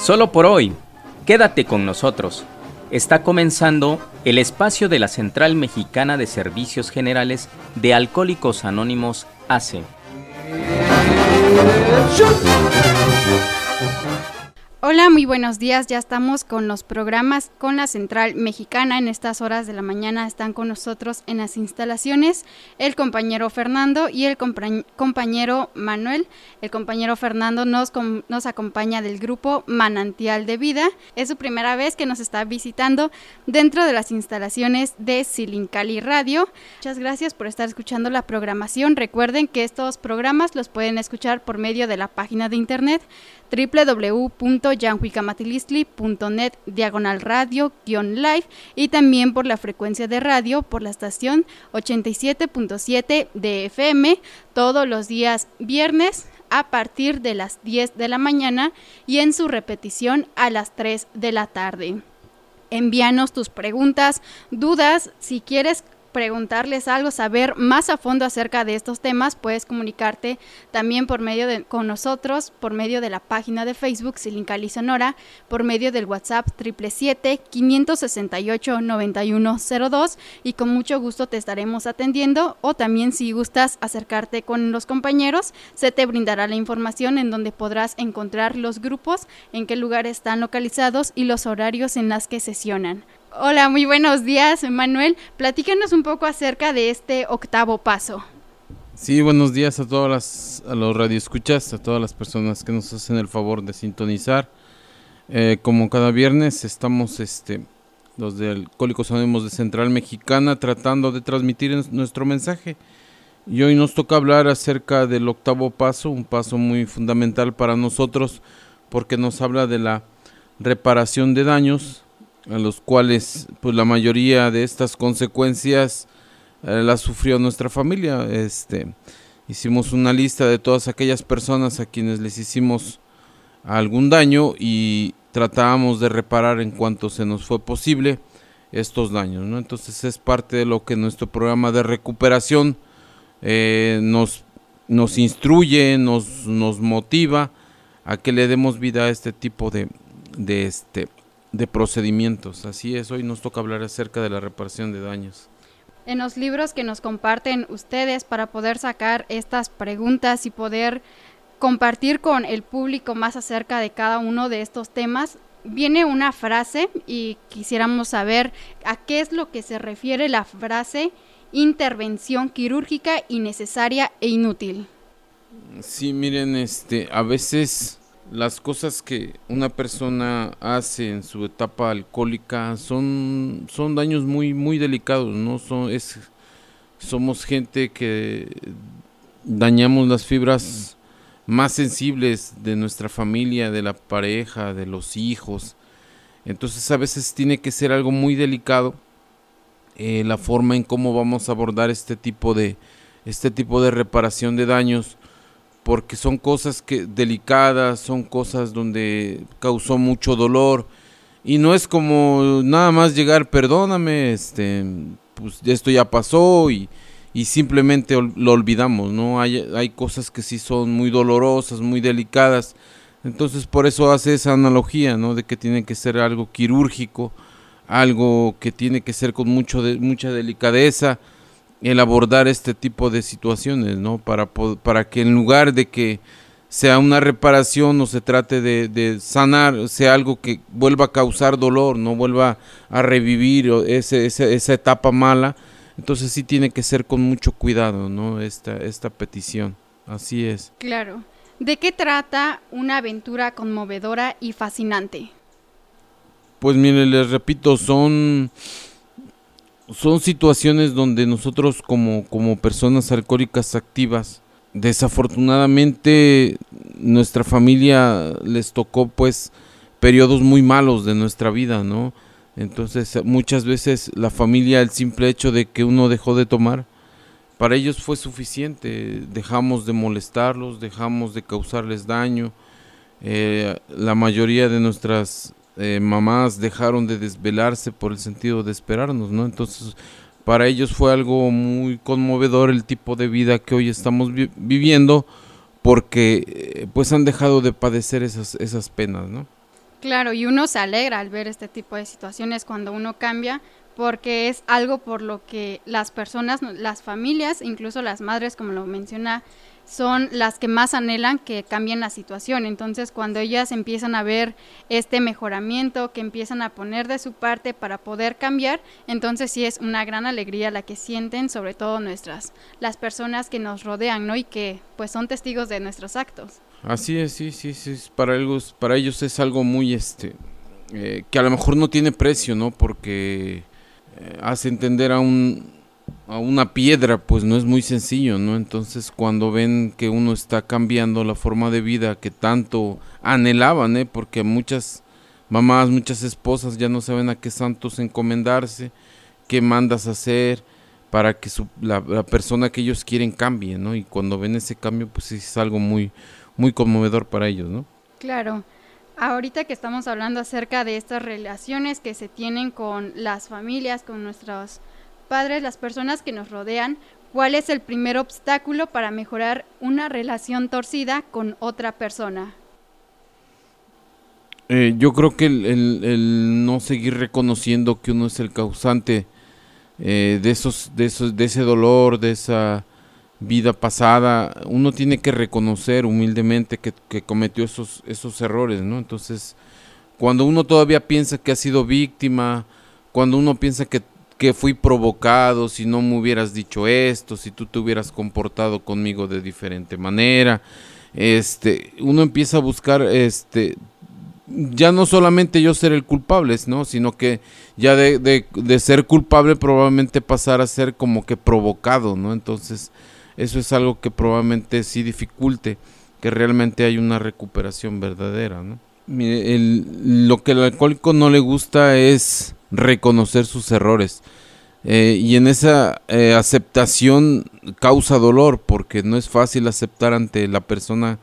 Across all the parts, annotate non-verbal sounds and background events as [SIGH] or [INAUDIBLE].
Solo por hoy, quédate con nosotros. Está comenzando el espacio de la Central Mexicana de Servicios Generales de Alcohólicos Anónimos ACE. Hola, muy buenos días. Ya estamos con los programas con la Central Mexicana. En estas horas de la mañana están con nosotros en las instalaciones el compañero Fernando y el compañero Manuel. El compañero Fernando nos, nos acompaña del grupo Manantial de Vida. Es su primera vez que nos está visitando dentro de las instalaciones de Silincali Radio. Muchas gracias por estar escuchando la programación. Recuerden que estos programas los pueden escuchar por medio de la página de internet www.yanhuicamatilistli.net diagonal radio-live y también por la frecuencia de radio por la estación 87.7 de FM todos los días viernes a partir de las 10 de la mañana y en su repetición a las 3 de la tarde. Envíanos tus preguntas, dudas, si quieres preguntarles algo, saber más a fondo acerca de estos temas, puedes comunicarte también por medio de con nosotros, por medio de la página de Facebook Silincali Sonora, por medio del WhatsApp 777-568-9102 y con mucho gusto te estaremos atendiendo o también si gustas acercarte con los compañeros, se te brindará la información en donde podrás encontrar los grupos, en qué lugar están localizados y los horarios en las que sesionan. Hola, muy buenos días, Manuel. Platícanos un poco acerca de este octavo paso. Sí, buenos días a todas las a los radioescuchas, a todas las personas que nos hacen el favor de sintonizar. Eh, como cada viernes estamos este los de Alcohólicos Anónimos de Central Mexicana tratando de transmitir nuestro mensaje. Y hoy nos toca hablar acerca del octavo paso, un paso muy fundamental para nosotros porque nos habla de la reparación de daños a los cuales pues la mayoría de estas consecuencias eh, las sufrió nuestra familia. Este, hicimos una lista de todas aquellas personas a quienes les hicimos algún daño y tratábamos de reparar en cuanto se nos fue posible estos daños. ¿no? Entonces es parte de lo que nuestro programa de recuperación eh, nos, nos instruye, nos, nos motiva a que le demos vida a este tipo de, de, este, de procedimientos. Así es, hoy nos toca hablar acerca de la reparación de daños. En los libros que nos comparten ustedes para poder sacar estas preguntas y poder compartir con el público más acerca de cada uno de estos temas, viene una frase y quisiéramos saber a qué es lo que se refiere la frase intervención quirúrgica innecesaria e inútil. Sí, miren, este, a veces las cosas que una persona hace en su etapa alcohólica son, son daños muy, muy delicados, ¿no? Son, es, somos gente que dañamos las fibras más sensibles de nuestra familia, de la pareja, de los hijos. Entonces a veces tiene que ser algo muy delicado eh, la forma en cómo vamos a abordar este tipo de este tipo de reparación de daños porque son cosas que delicadas, son cosas donde causó mucho dolor y no es como nada más llegar, perdóname, este, pues esto ya pasó y, y simplemente lo olvidamos, ¿no? Hay, hay cosas que sí son muy dolorosas, muy delicadas, entonces por eso hace esa analogía, ¿no? De que tiene que ser algo quirúrgico, algo que tiene que ser con mucho mucha delicadeza, el abordar este tipo de situaciones, ¿no? Para, para que en lugar de que sea una reparación o se trate de, sanar, sea algo que vuelva a causar dolor, no vuelva a revivir ese, esa etapa mala, entonces sí tiene que ser con mucho cuidado, ¿no? Esta, esta petición, así es. Claro. ¿De qué trata una aventura conmovedora y fascinante? Pues mire, les repito, son son situaciones donde nosotros como, como personas alcohólicas activas, desafortunadamente nuestra familia les tocó pues periodos muy malos de nuestra vida, ¿no? Entonces muchas veces la familia, el simple hecho de que uno dejó de tomar, para ellos fue suficiente, dejamos de molestarlos, dejamos de causarles daño, eh, la mayoría de nuestras eh, mamás dejaron de desvelarse por el sentido de esperarnos, ¿no? Entonces, para ellos fue algo muy conmovedor el tipo de vida que hoy estamos viviendo porque eh, pues han dejado de padecer esas, esas penas, ¿no? Claro, y uno se alegra al ver este tipo de situaciones cuando uno cambia, porque es algo por lo que las personas, las familias, incluso las madres, como lo menciona son las que más anhelan que cambien la situación. Entonces, cuando ellas empiezan a ver este mejoramiento, que empiezan a poner de su parte para poder cambiar, entonces sí es una gran alegría la que sienten, sobre todo nuestras, las personas que nos rodean, ¿no? Y que pues son testigos de nuestros actos. Así es, sí, sí, sí. Para ellos, para ellos es algo muy, este, eh, que a lo mejor no tiene precio, ¿no? Porque eh, hace entender a un a una piedra, pues no es muy sencillo, ¿no? Entonces cuando ven que uno está cambiando la forma de vida que tanto anhelaban, ¿eh? Porque muchas mamás, muchas esposas ya no saben a qué santos encomendarse, qué mandas hacer para que la, persona que ellos quieren cambie, ¿no? Y cuando ven ese cambio, pues es algo muy, muy conmovedor para ellos, ¿no? Claro. Ahorita que estamos hablando acerca de estas relaciones que se tienen con las familias, con nuestros padres, las personas que nos rodean, cuál es el primer obstáculo para mejorar una relación torcida con otra persona. Eh, yo creo que el, no seguir reconociendo que uno es el causante eh, de esos, de esos, de ese dolor, de esa vida pasada, uno tiene que reconocer humildemente que, que, cometió esos, esos errores, ¿no? Entonces, cuando uno todavía piensa que ha sido víctima, cuando uno piensa que que fui provocado, si no me hubieras dicho esto, si tú te hubieras comportado conmigo de diferente manera. Este, uno empieza a buscar este ya no solamente yo ser el culpable, ¿no? Sino que ya de, de, ser culpable probablemente pasar a ser como que provocado, ¿no? Entonces, eso es algo que probablemente sí dificulte que realmente hay una recuperación verdadera, ¿no? Mire, el, lo que al alcohólico no le gusta es reconocer sus errores. Eh, y en esa eh, aceptación causa dolor porque no es fácil aceptar ante la persona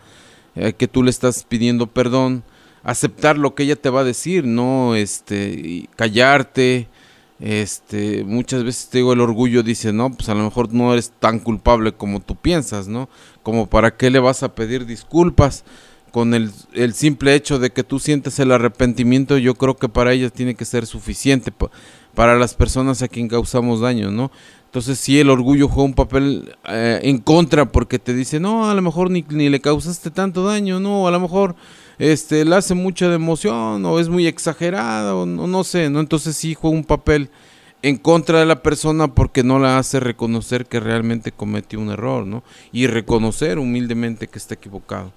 eh, que tú le estás pidiendo perdón, aceptar lo que ella te va a decir, no este callarte. Este, muchas veces te digo el orgullo dice, "No, pues a lo mejor no eres tan culpable como tú piensas, ¿no? Como para qué le vas a pedir disculpas." Con el, el, simple hecho de que tú sientes el arrepentimiento, yo creo que para ella tiene que ser suficiente para las personas a quien causamos daño, ¿no? Entonces si el orgullo juega un papel eh, en contra porque te dice, no, a lo mejor ni, ni, le causaste tanto daño, no, a lo mejor este, le hace mucha de emoción o es muy exagerado, no, no sé, ¿no? Entonces sí juega un papel en contra de la persona porque no la hace reconocer que realmente cometió un error, ¿no? Y reconocer humildemente que está equivocado.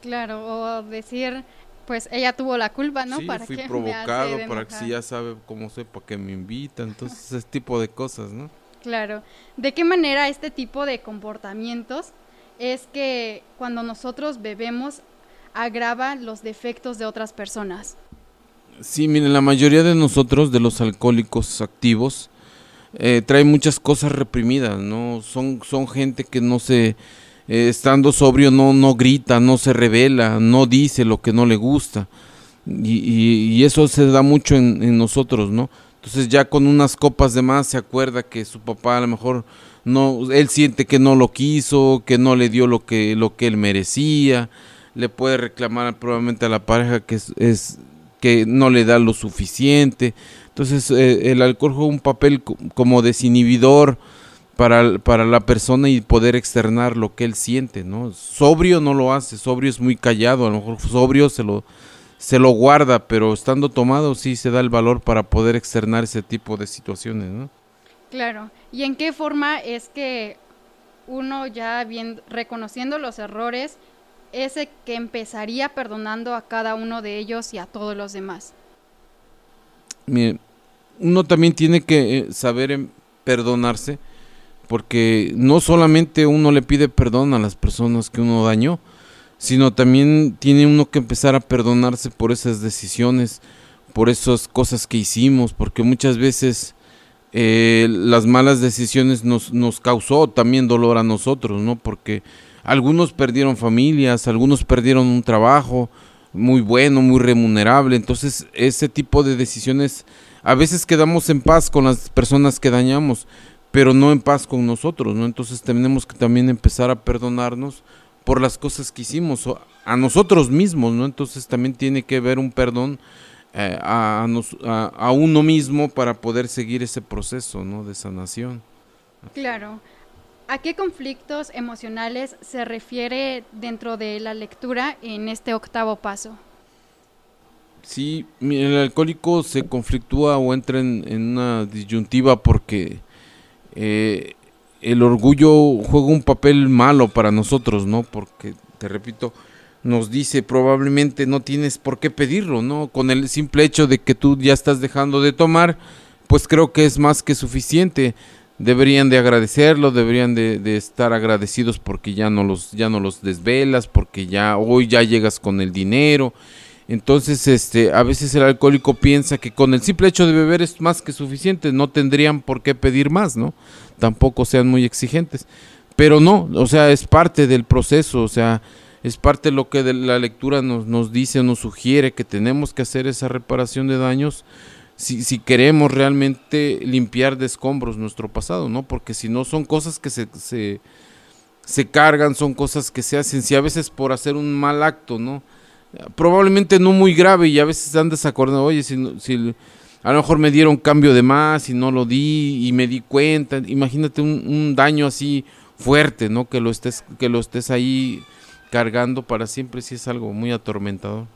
Claro, o decir, pues ella tuvo la culpa, ¿no? Sí, para fui provocado, para que si ya sabe cómo soy, para que me invita, entonces ese tipo de cosas, ¿no? Claro. ¿De qué manera este tipo de comportamientos es que cuando nosotros bebemos agrava los defectos de otras personas? Sí, miren, la mayoría de nosotros, de los alcohólicos activos, eh, trae muchas cosas reprimidas, ¿no? Son, son gente que no se eh, estando sobrio no, no grita, no se revela, no dice lo que no le gusta. Y, eso se da mucho en, nosotros, ¿no? Entonces ya con unas copas de más se acuerda que su papá a lo mejor no, él siente que no lo quiso, que no le dio lo que, lo que él merecía, le puede reclamar probablemente a la pareja que es, que no le da lo suficiente. Entonces eh, el alcohol juega un papel como desinhibidor, para, para la persona y poder externar lo que él siente, ¿no? Sobrio no lo hace, sobrio es muy callado, a lo mejor sobrio se lo, se lo guarda, pero estando tomado sí se da el valor para poder externar ese tipo de situaciones, ¿no? Claro. ¿Y en qué forma es que uno ya bien reconociendo los errores, ese que empezaría perdonando a cada uno de ellos y a todos los demás? Mire, uno también tiene que eh, saber em, perdonarse porque no solamente uno le pide perdón a las personas que uno dañó, sino también tiene uno que empezar a perdonarse por esas decisiones, por esas cosas que hicimos, porque muchas veces eh, las malas decisiones nos, nos causó también dolor a nosotros, ¿no? Porque algunos perdieron familias, algunos perdieron un trabajo muy bueno, muy remunerable, entonces ese tipo de decisiones a veces quedamos en paz con las personas que dañamos, pero no en paz con nosotros, ¿no? Entonces tenemos que también empezar a perdonarnos por las cosas que hicimos a nosotros mismos, ¿no? Entonces también tiene que haber un perdón eh, a, a, uno mismo para poder seguir ese proceso, ¿no? De sanación. Claro. ¿A qué conflictos emocionales se refiere dentro de la lectura en este octavo paso? Sí, el alcohólico se conflictúa o entra en, una disyuntiva porque eh, el orgullo juega un papel malo para nosotros, ¿no? Porque, te repito, nos dice probablemente no tienes por qué pedirlo, ¿no? Con el simple hecho de que tú ya estás dejando de tomar, pues creo que es más que suficiente. Deberían de agradecerlo, deberían de, de, estar agradecidos porque ya no los ya no los desvelas, porque ya hoy ya llegas con el dinero entonces, este, a veces el alcohólico piensa que con el simple hecho de beber es más que suficiente, no tendrían por qué pedir más, ¿no? Tampoco sean muy exigentes. Pero no, o sea, es parte del proceso, o sea, es parte de lo que de la lectura nos, nos dice, nos sugiere que tenemos que hacer esa reparación de daños si, si queremos realmente limpiar de escombros nuestro pasado, ¿no? Porque si no son cosas que se, se, se cargan, son cosas que se hacen, si a veces por hacer un mal acto, ¿no? Probablemente no muy grave y a veces están desacordados, oye, si, si a lo mejor me dieron cambio de más y no lo di y me di cuenta, imagínate un, daño así fuerte, ¿no? Que lo estés, que lo estés ahí cargando para siempre, si es algo muy atormentador.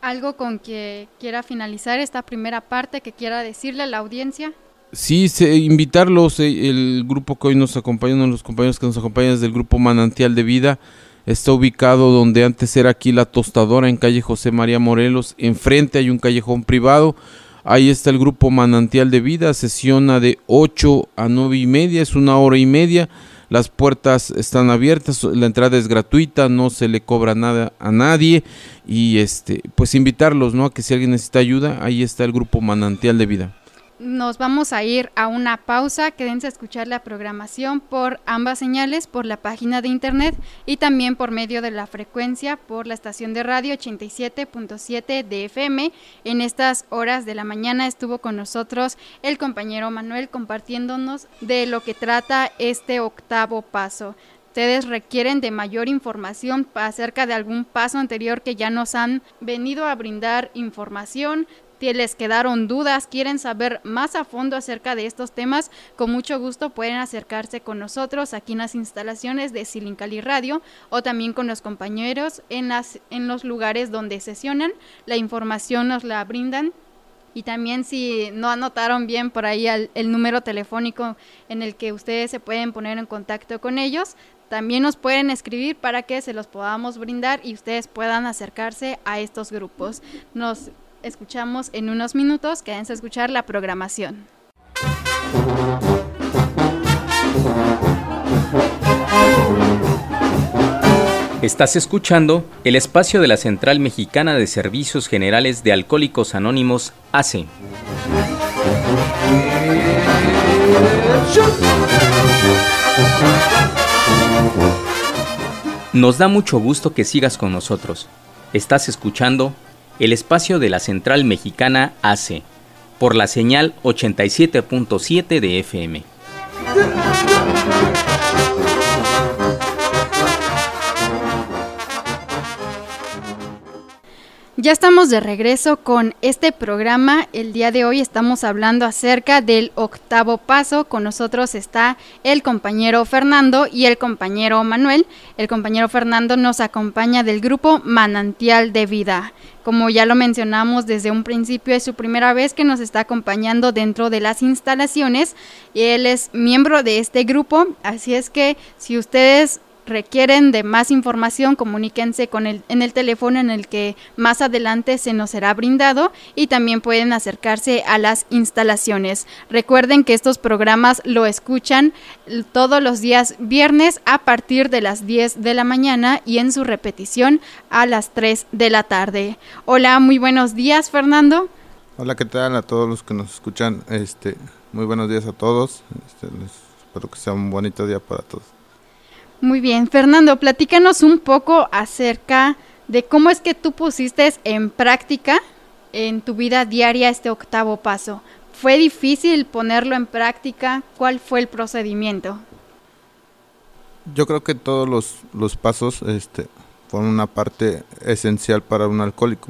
¿Algo con que quiera finalizar esta primera parte, que quiera decirle a la audiencia? Sí, invitarlos, eh, el grupo que hoy nos acompaña, uno de los compañeros que nos acompañan es del grupo Manantial de Vida, Está ubicado donde antes era aquí la tostadora en calle José María Morelos. Enfrente hay un callejón privado. Ahí está el grupo Manantial de Vida. Sesiona de 8 a 9 y media. Es una hora y media. Las puertas están abiertas. La entrada es gratuita. No se le cobra nada a nadie. Y este, pues invitarlos, ¿no? A que si alguien necesita ayuda, ahí está el grupo Manantial de Vida nos vamos a ir a una pausa. Quédense a escuchar la programación por ambas señales, por la página de internet y también por medio de la frecuencia por la estación de radio 87.7 de FM. En estas horas de la mañana estuvo con nosotros el compañero Manuel compartiéndonos de lo que trata este octavo paso ustedes requieren de mayor información acerca de algún paso anterior que ya nos han venido a brindar información, les quedaron dudas, quieren saber más a fondo acerca de estos temas, con mucho gusto pueden acercarse con nosotros aquí en las instalaciones de Silincali Radio o también con los compañeros en, las, en los lugares donde sesionan. La información nos la brindan y también si no anotaron bien por ahí el, el, número telefónico en el que ustedes se pueden poner en contacto con ellos, también nos pueden escribir para que se los podamos brindar y ustedes puedan acercarse a estos grupos. Nos escuchamos en unos minutos. Quédense a escuchar la programación. Estás escuchando el espacio de la Central Mexicana de Servicios Generales de Alcohólicos Anónimos, ACE. Nos da mucho gusto que sigas con nosotros. Estás escuchando el espacio de la Central Mexicana hace por la señal 87.7 de FM. Ya estamos de regreso con este programa. El día de hoy estamos hablando acerca del octavo paso. Con nosotros está el compañero Fernando y el compañero Manuel. El compañero Fernando nos acompaña del grupo Manantial de Vida. Como ya lo mencionamos desde un principio, es su primera vez que nos está acompañando dentro de las instalaciones él es miembro de este grupo. Así es que si ustedes requieren de más información, comuníquense con el, en el teléfono en el que más adelante se nos será brindado y también pueden acercarse a las instalaciones. Recuerden que estos programas lo escuchan todos los días viernes a partir de las 10 de la mañana y en su repetición a las 3 de la tarde. Hola, muy buenos días, Fernando. Hola, ¿qué tal a todos los que nos escuchan? Este, muy buenos días a todos. Este, espero que sea un bonito día para todos. Muy bien, Fernando, platícanos un poco acerca de cómo es que tú pusiste en práctica en tu vida diaria este octavo paso. ¿Fue difícil ponerlo en práctica? ¿Cuál fue el procedimiento? Yo creo que todos los, los pasos este, fueron una parte esencial para un alcohólico.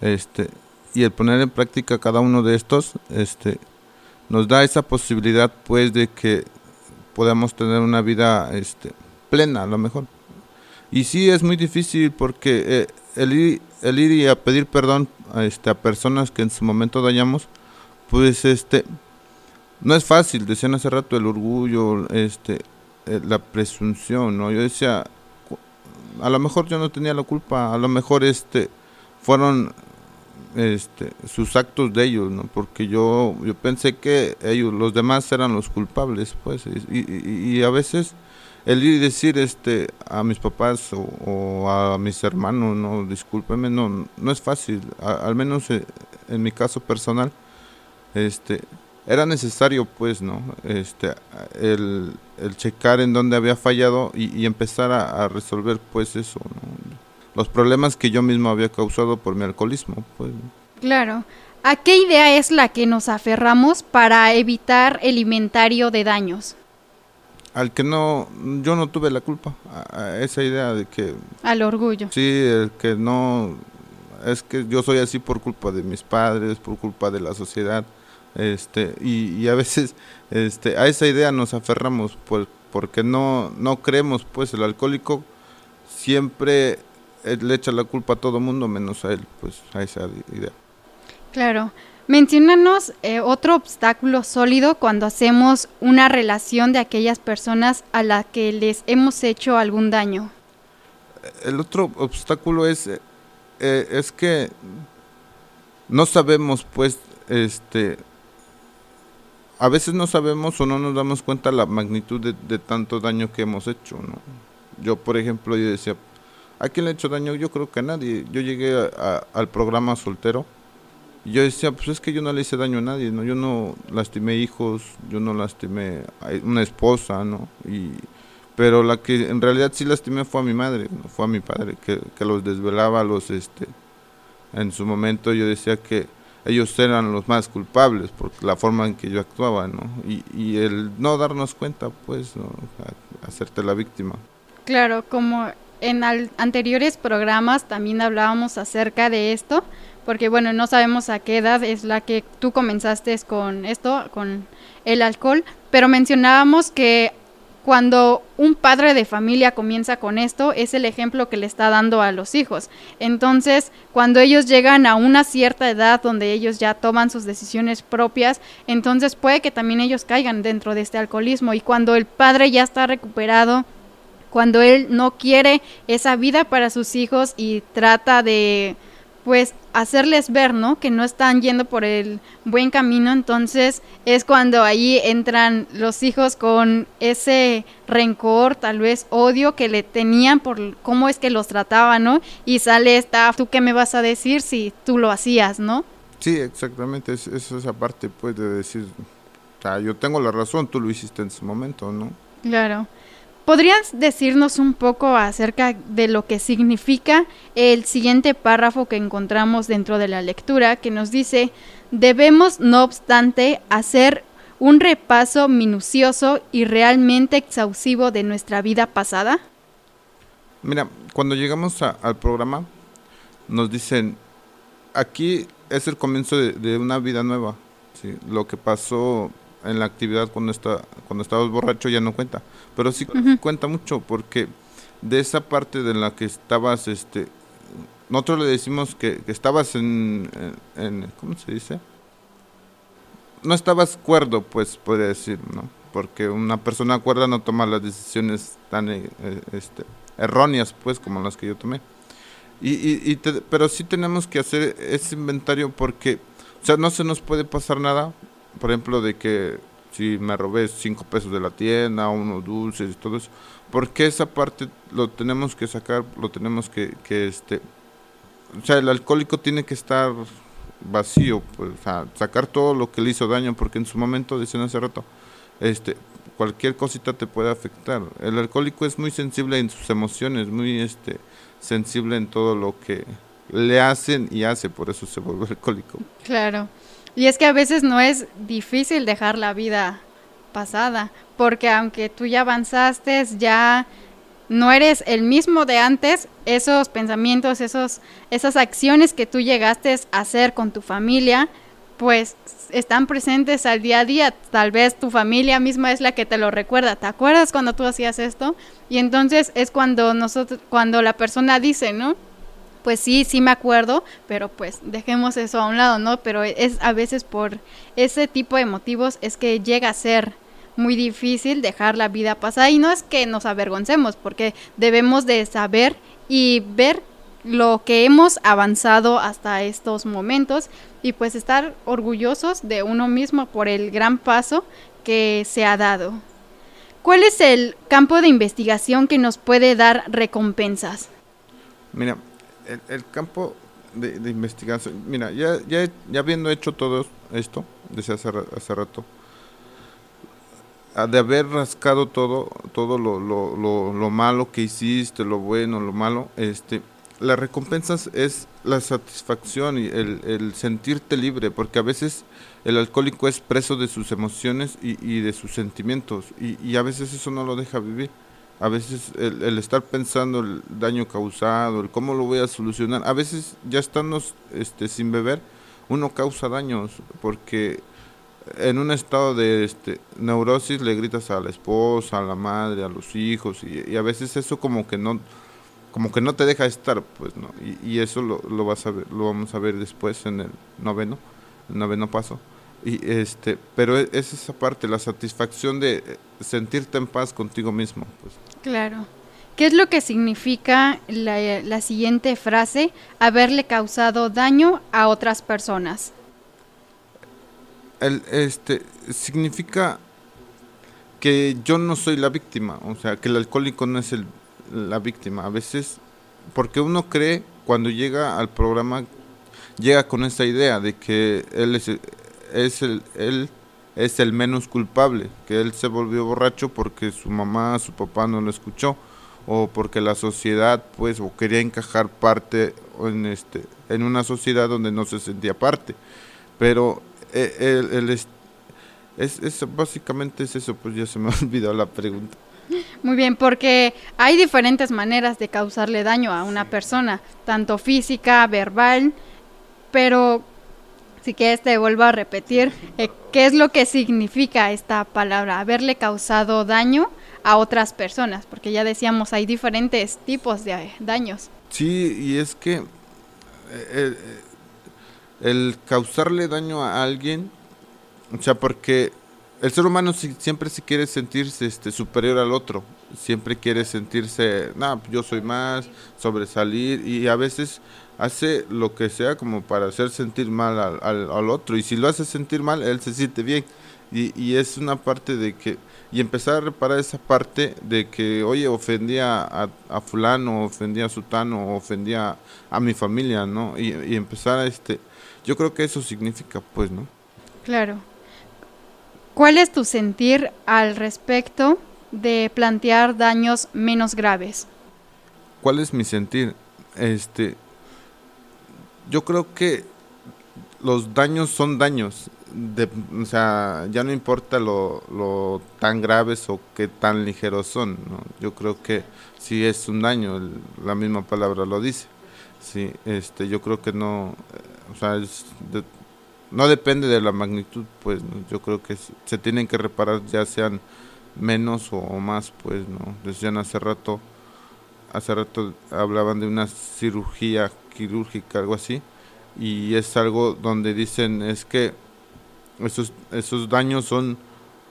Este, y el poner en práctica cada uno de estos este, nos da esa posibilidad pues de que podamos tener una vida este, plena a lo mejor. Y sí es muy difícil porque eh, el, ir, el ir y a pedir perdón a, este, a personas que en su momento dañamos, pues este no es fácil, decían hace rato el orgullo, este eh, la presunción, ¿no? Yo decía a lo mejor yo no tenía la culpa, a lo mejor este fueron este, sus actos de ellos, ¿no? Porque yo, yo pensé que ellos, los demás eran los culpables, pues, y, y, a veces el ir y decir este, a mis papás o, a mis hermanos, no, discúlpeme, no, no es fácil, al menos eh, en mi caso personal, este, era necesario, pues, ¿no? Este, el, checar en dónde había fallado y, empezar a, a, resolver, pues, eso, ¿no? Los problemas que yo mismo había causado por mi alcoholismo. Pues. Claro. ¿A qué idea es la que nos aferramos para evitar el inventario de daños? Al que no, yo no tuve la culpa, a, esa idea de que... Al orgullo. Sí, el que no, es que yo soy así por culpa de mis padres, por culpa de la sociedad, este, y, y a veces este, a esa idea nos aferramos, pues, porque no, no creemos, pues el alcohólico siempre le echa la culpa a todo mundo menos a él, pues a esa idea. Claro. Menciónanos eh, otro obstáculo sólido cuando hacemos una relación de aquellas personas a las que les hemos hecho algún daño. El otro obstáculo es, eh, eh, es que no sabemos, pues, este, a veces no sabemos o no nos damos cuenta la magnitud de, de tanto daño que hemos hecho, ¿no? Yo, por ejemplo, yo decía, ¿A quién le he hecho daño? Yo creo que a nadie. Yo llegué al programa soltero y yo decía, pues es que yo no le hice daño a nadie, ¿no? Yo no lastimé hijos, yo no lastimé a una esposa, ¿no? Y, pero la que en realidad sí lastimé fue a mi madre, fue a mi padre, que, que los desvelaba, los, este, en su momento yo decía que ellos eran los más culpables por la forma en que yo actuaba, ¿no? Y, y el no darnos cuenta, pues, ¿no? hacerte la víctima. Claro, como en anteriores programas también hablábamos acerca de esto, porque bueno, no sabemos a qué edad es la que tú comenzaste con esto, con el alcohol, pero mencionábamos que cuando un padre de familia comienza con esto, es el ejemplo que le está dando a los hijos. Entonces, cuando ellos llegan a una cierta edad donde ellos ya toman sus decisiones propias, entonces puede que también ellos caigan dentro de este alcoholismo. Y cuando el padre ya está recuperado, cuando él no quiere esa vida para sus hijos y trata de pues hacerles ver, ¿no? Que no están yendo por el buen camino, entonces es cuando ahí entran los hijos con ese rencor, tal vez odio que le tenían por cómo es que los trataban, ¿no? Y sale esta, ¿tú qué me vas a decir si tú lo hacías, ¿no? Sí, exactamente, es, es esa parte, pues, de decir, o sea, yo tengo la razón, tú lo hiciste en ese momento, ¿no? Claro. ¿Podrías decirnos un poco acerca de lo que significa el siguiente párrafo que encontramos dentro de la lectura que nos dice, debemos no obstante hacer un repaso minucioso y realmente exhaustivo de nuestra vida pasada? Mira, cuando llegamos al programa nos dicen, aquí es el comienzo de, una vida nueva, lo que pasó en la actividad cuando está cuando estabas borracho ya no cuenta. Pero sí cuenta mucho porque de esa parte de la que estabas este nosotros le decimos que, estabas en, en, cómo se dice no estabas cuerdo pues podría decir no porque una persona cuerda no toma las decisiones tan eh, este, erróneas pues como las que yo tomé. Y, y, pero sí tenemos que hacer ese inventario porque o sea no se nos puede pasar nada por ejemplo, de que si me robé cinco pesos de la tienda, unos dulces y todo eso, porque esa parte lo tenemos que sacar, lo tenemos que, que este, o sea, el alcohólico tiene que estar vacío, pues, sacar todo lo que le hizo daño, porque en su momento, decían hace rato, este, cualquier cosita te puede afectar. El alcohólico es muy sensible en sus emociones, muy este, sensible en todo lo que le hacen y hace, por eso se vuelve [LAUGHS] alcohólico. Claro. Y es que a veces no es difícil dejar la vida pasada, porque aunque tú ya avanzaste, ya no eres el mismo de antes, esos pensamientos, esos, esas acciones que tú llegaste a hacer con tu familia, pues están presentes al día a día. Tal vez tu familia misma es la que te lo recuerda. ¿Te acuerdas cuando tú hacías esto? Y entonces es cuando nosotros, cuando la persona dice, ¿no? Pues sí, sí me acuerdo, pero pues dejemos eso a un lado, ¿no? Pero es a veces por ese tipo de motivos es que llega a ser muy difícil dejar la vida pasar y no es que nos avergoncemos, porque debemos de saber y ver lo que hemos avanzado hasta estos momentos y pues estar orgullosos de uno mismo por el gran paso que se ha dado. ¿Cuál es el campo de investigación que nos puede dar recompensas? Mira, el, campo de, investigación, mira, ya, ya, ya habiendo hecho todo esto, desde hace, hace rato, de haber rascado todo, todo lo, lo, lo, malo que hiciste, lo bueno, lo malo, este, las recompensas es la satisfacción y el, sentirte libre, porque a veces el alcohólico es preso de sus emociones y, y de sus sentimientos, y, a veces eso no lo deja vivir. A veces el, el, estar pensando el daño causado, el cómo lo voy a solucionar, a veces ya estando este, sin beber, uno causa daños, porque en un estado de este, neurosis le gritas a la esposa, a la madre, a los hijos y, a veces eso como que no como que no te deja estar, pues no, y, eso lo, lo, vas a ver, lo vamos a ver después en el noveno, el noveno paso. Y este, pero e, es esa parte, la satisfacción de eh, sentirte en paz contigo mismo, pues. Claro. ¿Qué es lo que significa la, la siguiente frase? Haberle causado daño a otras personas el, este, significa que yo no soy la víctima, o sea, que el alcohólico no es el, la víctima. A veces, porque uno cree cuando llega al programa, llega con esa idea de que él es, es el, él es el menos culpable, que él se volvió borracho porque su mamá, su papá no lo escuchó, o porque la sociedad, pues, o quería encajar parte en, este, en una sociedad donde no se sentía parte. Pero eh, el, es, es, básicamente es eso, pues ya se me [LAUGHS] ha olvidado la pregunta. Muy bien, porque hay diferentes maneras de causarle daño a una persona, tanto física, verbal, pero si quieres te vuelvo a repetir, eh, ¿qué es lo que significa esta palabra? Haberle causado daño a otras personas, porque ya decíamos, hay diferentes tipos de daños. Sí, y es que eh, el causarle daño a alguien, o sea, porque el ser humano siempre se quiere sentirse este, superior al otro, siempre quiere sentirse, no, yo soy más, sobresalir, y a veces hace lo que sea como para hacer sentir mal al, al, otro, y si lo hace sentir mal, él se siente bien, y, y, es una parte de que, y empezar a reparar esa parte de que, oye, ofendía a, a fulano, ofendía a sutano, ofendía a mi familia, ¿no? Y, y empezar a, este, yo creo que eso significa, pues, ¿no? Claro. ¿Cuál es tu sentir al respecto de plantear daños menos graves? ¿Cuál es mi sentir? Este, yo creo que los daños son daños. De, o sea, ya no importa lo, lo, tan graves o qué tan ligeros son. ¿no? Yo creo que si es un daño, la misma palabra lo dice. Sí, este, yo creo que no, o sea, no depende de la magnitud, pues yo creo que se tienen que reparar ya sean menos o, más, pues no. Decían hace rato, hace rato hablaban de una cirugía quirúrgica, algo así, y es algo donde dicen es que esos, esos daños son,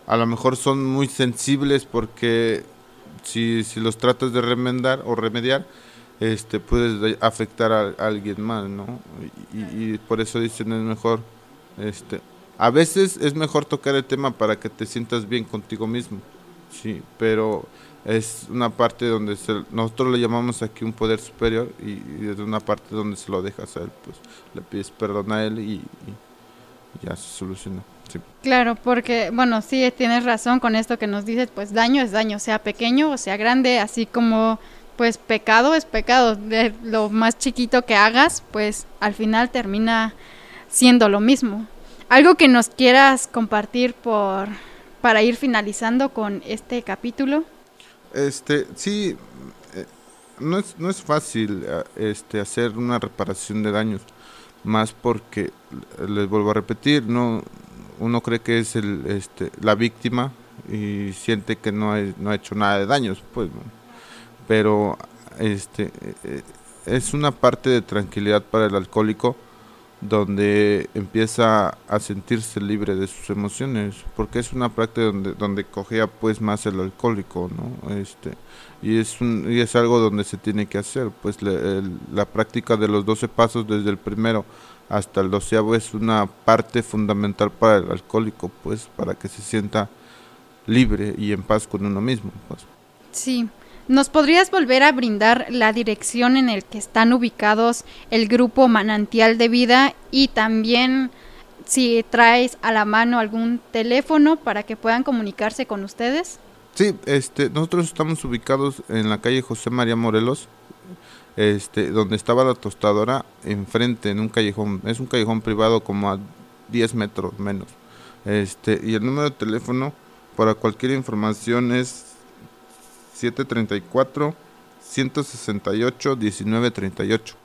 a lo mejor son muy sensibles porque si, si los tratas de remendar o remediar, este puedes afectar a, alguien más, ¿no? Y, por eso dicen es mejor, este, a veces es mejor tocar el tema para que te sientas bien contigo mismo, sí, pero es una parte donde nosotros le llamamos aquí un poder superior y, es una parte donde se lo dejas a él, pues le pides perdón a él y, ya se soluciona. Claro, porque, bueno, sí, tienes razón con esto que nos dices, pues daño es daño, sea pequeño o sea grande, así como pues pecado es pecado. De lo más chiquito que hagas, pues al final termina siendo lo mismo. Algo que nos quieras compartir por para ir finalizando con este capítulo. Este, sí, eh, no es, no es fácil eh, este, hacer una reparación de daños, más porque, les vuelvo a repetir, no, uno cree que es el, este, la víctima y siente que no, no ha hecho nada de daños, pues, pero este, eh, es una parte de tranquilidad para el alcohólico donde empieza a sentirse libre de sus emociones, porque es una práctica donde, donde cogea pues más el alcohólico, ¿no? Este, y es, un, y es algo donde se tiene que hacer, pues la práctica de los 12 pasos desde el primero hasta el doceavo es una parte fundamental para el alcohólico, pues para que se sienta libre y en paz con uno mismo. Pues. Sí, ¿Nos podrías volver a brindar la dirección en el que están ubicados el grupo Manantial de Vida y también si traes a la mano algún teléfono para que puedan comunicarse con ustedes? Sí, este, nosotros estamos ubicados en la calle José María Morelos, este, donde estaba la tostadora, enfrente, en un callejón, es un callejón privado como a 10 metros menos. Este, y el número de teléfono para cualquier información es 734 168 1938.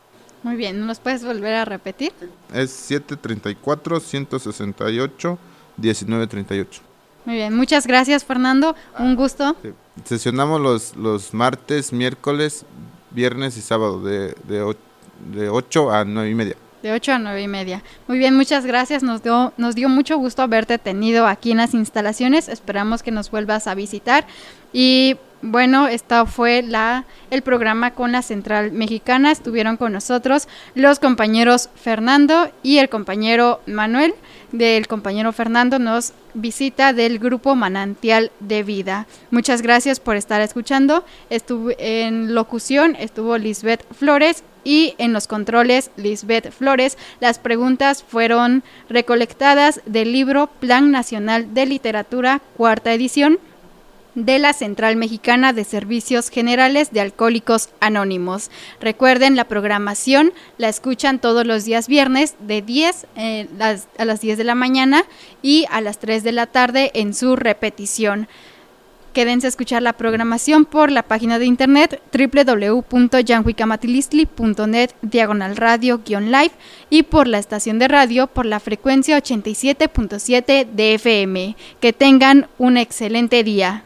Muy bien, ¿nos puedes volver a repetir? Es 734 168 1938. Muy bien, muchas gracias Fernando, un gusto. Sesionamos los, los martes, miércoles, viernes y sábado de, de, de 8 a 9 y media. De 8 a 9 y media. Muy bien, muchas gracias. Nos dio, nos dio mucho gusto haberte tenido aquí en las instalaciones. Esperamos que nos vuelvas a visitar. Y bueno, esta fue la el programa con la Central Mexicana. Estuvieron con nosotros los compañeros Fernando y el compañero Manuel. Del compañero Fernando nos visita del grupo Manantial de Vida. Muchas gracias por estar escuchando. Estuvo en locución estuvo Lisbeth Flores y en los controles Lisbeth Flores. Las preguntas fueron recolectadas del libro Plan Nacional de Literatura, cuarta edición de la Central Mexicana de Servicios Generales de Alcohólicos Anónimos. Recuerden, la programación la escuchan todos los días viernes de 10 eh, a las 10 de la mañana y a las 3 de la tarde en su repetición. Quédense a escuchar la programación por la página de internet www.janhuicamatilistli.net diagonal radio-live y por la estación de radio por la frecuencia 87.7 de FM. Que tengan un excelente día.